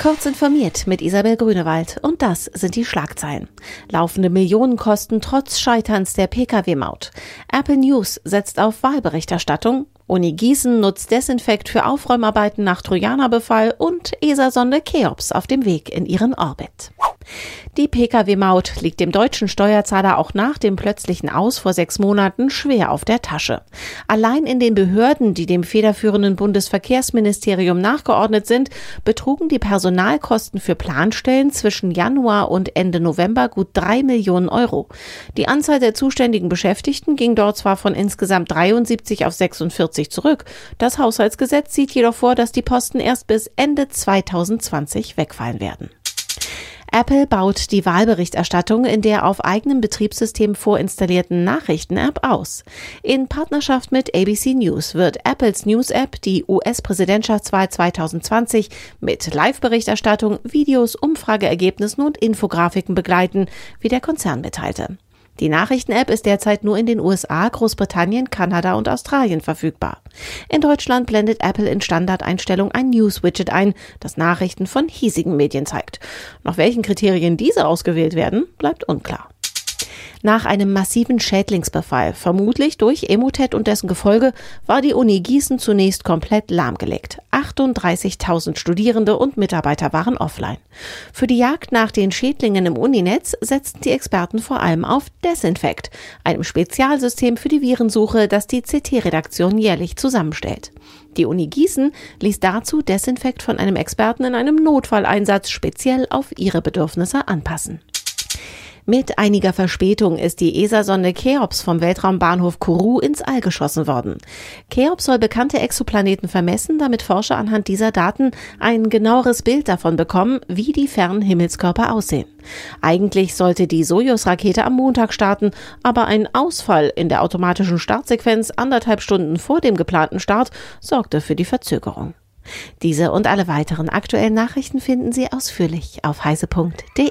Kurz informiert mit Isabel Grünewald und das sind die Schlagzeilen. Laufende Millionenkosten trotz Scheiterns der Pkw-Maut. Apple News setzt auf Wahlberichterstattung. Uni Gießen nutzt Desinfekt für Aufräumarbeiten nach Trojanerbefall und ESA-Sonde Cheops auf dem Weg in ihren Orbit. Die Pkw-Maut liegt dem deutschen Steuerzahler auch nach dem plötzlichen Aus vor sechs Monaten schwer auf der Tasche. Allein in den Behörden, die dem federführenden Bundesverkehrsministerium nachgeordnet sind, betrugen die Personalkosten für Planstellen zwischen Januar und Ende November gut drei Millionen Euro. Die Anzahl der zuständigen Beschäftigten ging dort zwar von insgesamt 73 auf 46 zurück. Das Haushaltsgesetz sieht jedoch vor, dass die Posten erst bis Ende 2020 wegfallen werden. Apple baut die Wahlberichterstattung in der auf eigenem Betriebssystem vorinstallierten Nachrichten-App aus. In Partnerschaft mit ABC News wird Apples News-App die US-Präsidentschaftswahl 2020 mit Live-Berichterstattung, Videos, Umfrageergebnissen und Infografiken begleiten, wie der Konzern mitteilte. Die Nachrichten-App ist derzeit nur in den USA, Großbritannien, Kanada und Australien verfügbar. In Deutschland blendet Apple in Standardeinstellung ein News-Widget ein, das Nachrichten von hiesigen Medien zeigt. Nach welchen Kriterien diese ausgewählt werden, bleibt unklar. Nach einem massiven Schädlingsbefall, vermutlich durch Emotet und dessen Gefolge, war die Uni Gießen zunächst komplett lahmgelegt. 38.000 Studierende und Mitarbeiter waren offline. Für die Jagd nach den Schädlingen im Uninetz setzten die Experten vor allem auf Desinfect, einem Spezialsystem für die Virensuche, das die CT-Redaktion jährlich zusammenstellt. Die Uni Gießen ließ dazu Desinfect von einem Experten in einem Notfalleinsatz speziell auf ihre Bedürfnisse anpassen. Mit einiger Verspätung ist die ESA-Sonde Cheops vom Weltraumbahnhof Kourou ins All geschossen worden. Cheops soll bekannte Exoplaneten vermessen, damit Forscher anhand dieser Daten ein genaueres Bild davon bekommen, wie die fernen Himmelskörper aussehen. Eigentlich sollte die Sojus-Rakete am Montag starten, aber ein Ausfall in der automatischen Startsequenz anderthalb Stunden vor dem geplanten Start sorgte für die Verzögerung. Diese und alle weiteren aktuellen Nachrichten finden Sie ausführlich auf heise.de.